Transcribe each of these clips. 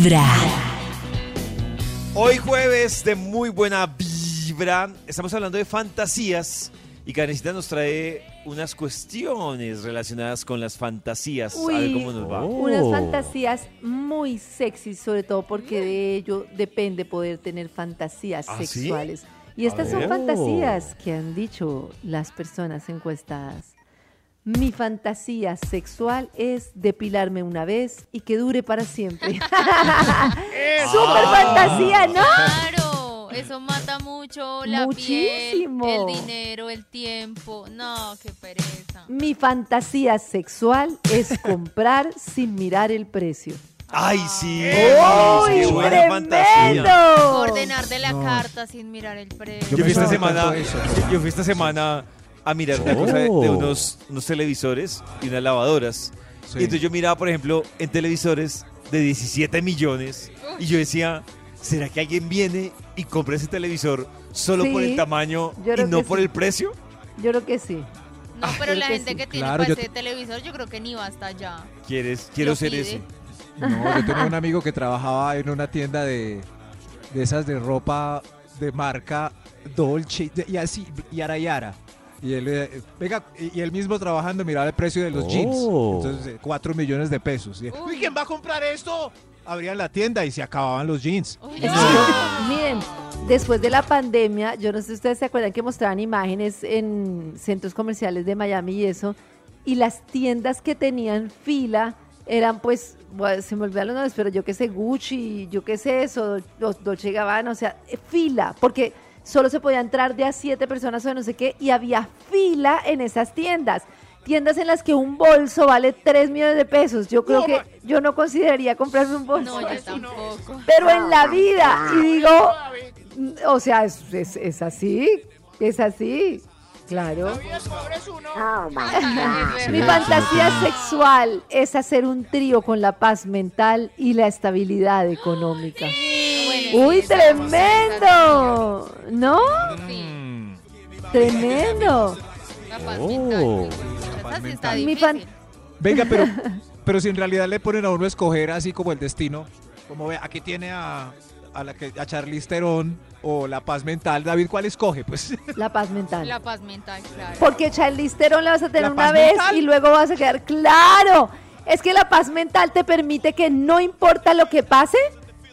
vibra. Hoy jueves de muy buena vibra. Estamos hablando de fantasías y Karencita nos trae unas cuestiones relacionadas con las fantasías. a ver cómo nos va. Unas Oh. fantasías muy sexy, sobre todo porque de ello depende poder tener fantasías ¿Ah, sí? sexuales. Y estas A son ver. fantasías que han dicho las personas encuestadas. Mi fantasía sexual es depilarme una vez y que dure para siempre. ¡Súper fantasía, ¿no? Claro, eso mata mucho la Muchísimo. piel, el dinero, el tiempo. No, qué pereza. Mi fantasía sexual es comprar sin mirar el precio. ¡Ay, sí! ¡Uy, ¡Qué buena fantasía! tremendo! Ordenar de la No. carta sin mirar el precio. Yo fui esta semana, yo fui esta semana a mirar una Oh. cosa de, de unos, unos televisores y unas lavadoras. Sí. Y entonces yo miraba, por ejemplo, en televisores de 17 millones y yo decía, ¿será que alguien viene y compra ese televisor solo por Sí, el tamaño y no por sí. el precio? Yo creo que sí. No, pero creo la que gente sí. que tiene Claro, para ese te- televisor, yo creo que ni va hasta allá. ¿Quieres? Quiero Lo ser pide. ese. No, yo tenía un amigo que trabajaba en una tienda de, de esas de ropa de marca Dolce y así, y Ara y él, eh, venga, y, y él mismo trabajando miraba el precio de los jeans. Oh. Entonces, eh, cuatro millones de pesos. Y, Uy, ¿quién va a comprar esto? Abrían la tienda y se acababan los jeans. Uy, no. miren, después de la pandemia, yo no sé si ustedes se acuerdan que mostraban imágenes en centros comerciales de Miami y eso, y las tiendas que tenían fila eran pues, bueno, se me olvidan los nombres, pero yo qué sé, Gucci, yo qué sé eso, los Dolce Gabbana, o sea, eh, fila, porque solo se podía entrar de a siete personas o no sé qué, y había fila en esas tiendas. Tiendas en las que un bolso vale 3 millones de pesos. Yo creo que yo no consideraría comprarme un bolso. No, yo así. tampoco. Pero en la vida, y digo, o sea, es, es- es así, es así, claro. Mi fantasía sexual es hacer un trío con la paz mental y la estabilidad económica. ¡Uy, tremendo! ¿No? Sí, Tremendo. la paz Oh. Mi fan- Venga, pero, pero si en realidad le ponen a uno a escoger así como el destino, como ve, aquí tiene a, a, la que, a Charlize Theron o La Paz Mental, David, ¿cuál escoge? Pues La paz mental. La paz mental, claro. Porque Charlize Theron la vas a tener ¿La una vez mental? y luego vas a quedar claro. Es que la paz mental te permite que no importa lo que pase,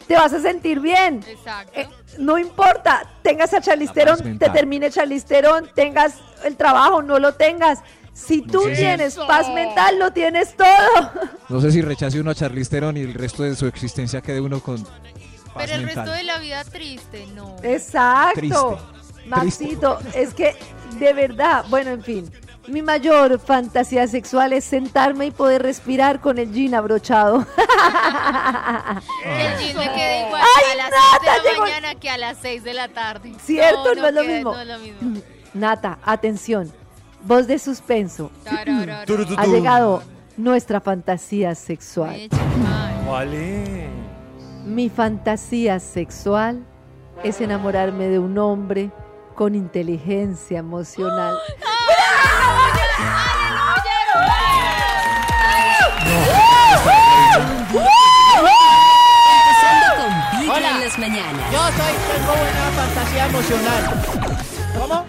te vas a sentir bien. Exacto. Eh, no importa, tengas a paz te termine Charlize Theron, tengas el trabajo, no lo tengas. Si tú sé. tienes paz mental, lo tienes todo. no sé si rechace uno a Charlize Theron y el resto de su existencia quede uno con paz Pero el mental. resto de la vida triste, no. Exacto. Triste. Maxito, es que de verdad, bueno, en fin. Mi mayor fantasía sexual es sentarme y poder respirar con el jean abrochado. Que el jean me quede igual Ay, a las Nata, 6 de la llegó- mañana que a las 6 de la tarde. ¿Cierto? No es lo queda- mismo. No es lo mismo. Nata, atención. Voz de suspenso. Ha llegado nuestra fantasía sexual. Mal. Vale. Mi fantasía sexual es enamorarme de un hombre con inteligencia emocional. Empezando con Vibra en las mañanas. Yo soy, tengo buena fantasía emocional. ¿Cómo?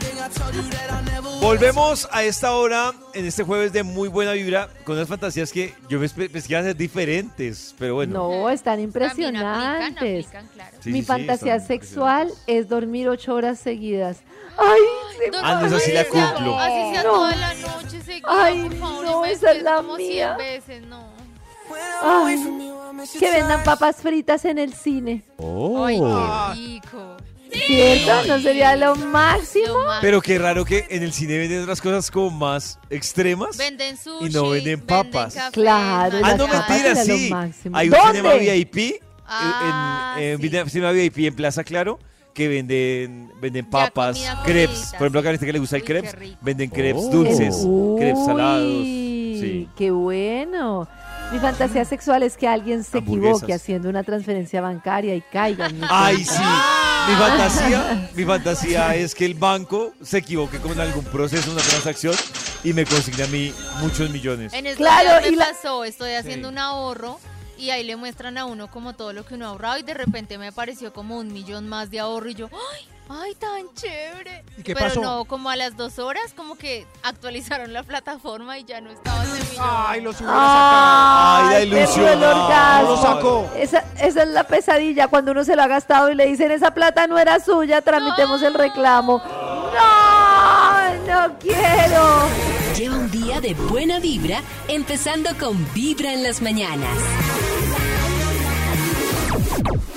Volvemos a esta hora, en este jueves de muy buena vibra, con unas fantasías que yo pensé que iban a ser diferentes, pero bueno. No, están También impresionantes. aplican, aplican, claro. Sí, Mi sí, sí, fantasía sexual es dormir ocho horas seguidas. Ay, se Ah, no, esa sí la cumplo. Así sea No. toda la noche seguida, Ay, por favor, no, y me esa es estés la como mía. 100 veces, no. Ay, que vendan papas fritas en el cine. Oh. Ay, qué rico. ¿Cierto? ¿No sería lo máximo? Pero qué raro que en el cine venden otras cosas como más extremas. Venden sushi, y no venden papas. café, Claro, Ah, no, mentira, sí. Hay un ¿Dónde? cinema VIP, Ah, en, en, sí. en cinema VIP en Plaza Claro, que venden, venden papas, crepes. Por ejemplo, a sí. Carita que le gusta el crepes, venden crepes Oh. dulces, crepes Uy, salados. Sí. Qué bueno. Mi fantasía sexual es que alguien se equivoque haciendo una transferencia bancaria y caiga. en mi Ay, sí. Mi fantasía, mi fantasía es que el banco se equivoque con algún proceso, una transacción y me consigne a mí muchos millones. En estos Claro, días me y la- pasó, estoy haciendo Sí. un ahorro y ahí le muestran a uno como todo lo que uno ha ahorrado y de repente me apareció como un millón más de ahorro y yo, ¡ay! ¡Ay, tan chévere! ¿Y qué Pero pasó? no, como a las dos horas, como que actualizaron la plataforma y ya no estaba ese millón. Ay, los hubiera sacado. Ay, la el ilusión. orgasmo. No lo sacó. Esa, esa es la pesadilla cuando uno se lo ha gastado y le dicen esa plata no era suya, tramitemos el reclamo. No, no quiero. Lleva un día de buena vibra, empezando con Vibra en las mañanas. Thank you.